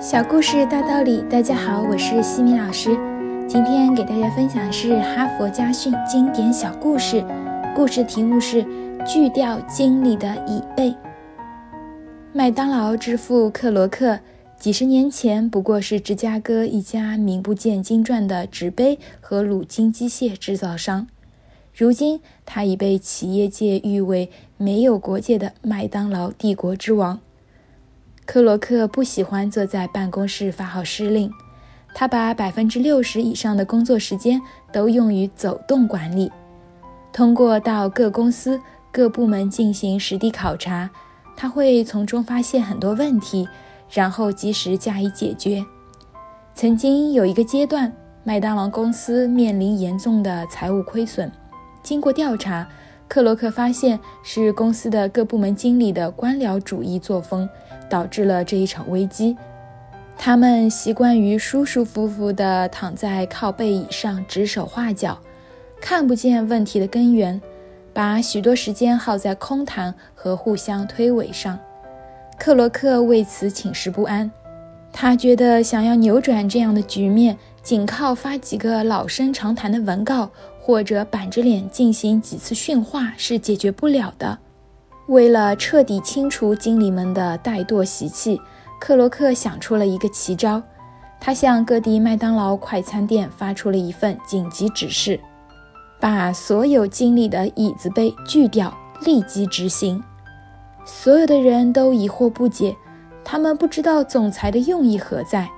小故事大道理，大家好，我是西米老师。今天给大家分享的是哈佛家训经典小故事，故事题目是“锯掉经理的椅背”。麦当劳之父克罗克几十年前不过是芝加哥一家名不见经传的纸杯和卤金机械制造商，如今他已被企业界誉为没有国界的麦当劳帝国之王。克罗克不喜欢坐在办公室发号施令，他把百分之六十以上的工作时间都用于走动管理。通过到各公司、各部门进行实地考察，他会从中发现很多问题，然后及时加以解决。曾经有一个阶段，麦当劳公司面临严重的财务亏损。经过调查，克罗克发现是公司的各部门经理的官僚主义作风。导致了这一场危机。他们习惯于舒舒服服地躺在靠背椅上指手画脚，看不见问题的根源，把许多时间耗在空谈和互相推诿上。克罗克为此寝食不安。他觉得想要扭转这样的局面，仅靠发几个老生常谈的文告，或者板着脸进行几次训话是解决不了的。为了彻底清除经理们的怠惰习气，克罗克想出了一个奇招。他向各地麦当劳快餐店发出了一份紧急指示：把所有经理的椅子背锯掉，立即执行。所有的人都疑惑不解，他们不知道总裁的用意何在。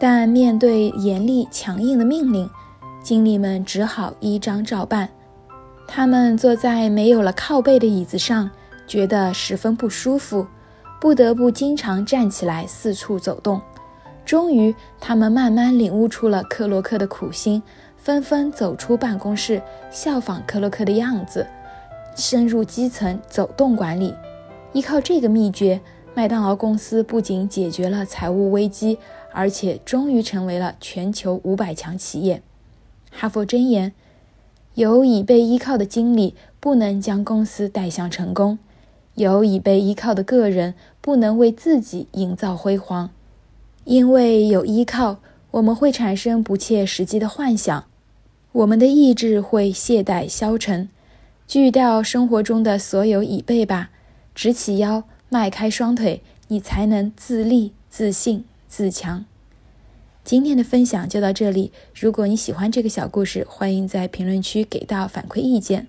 但面对严厉强硬的命令，经理们只好依章照办。他们坐在没有了靠背的椅子上。觉得十分不舒服，不得不经常站起来四处走动。终于，他们慢慢领悟出了克洛克的苦心，纷纷走出办公室，效仿克洛克的样子，深入基层走动管理。依靠这个秘诀，麦当劳公司不仅解决了财务危机，而且终于成为了全球五百强企业。哈佛箴言：有已被依靠的经理，不能将公司带向成功。有已被依靠的个人不能为自己营造辉煌，因为有依靠，我们会产生不切实际的幻想，我们的意志会懈怠消沉。锯掉生活中的所有椅背吧，直起腰，迈开双腿，你才能自立、自信、自强。今天的分享就到这里，如果你喜欢这个小故事，欢迎在评论区给到反馈意见。